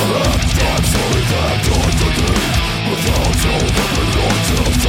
That's the time for that I Without your weapon or death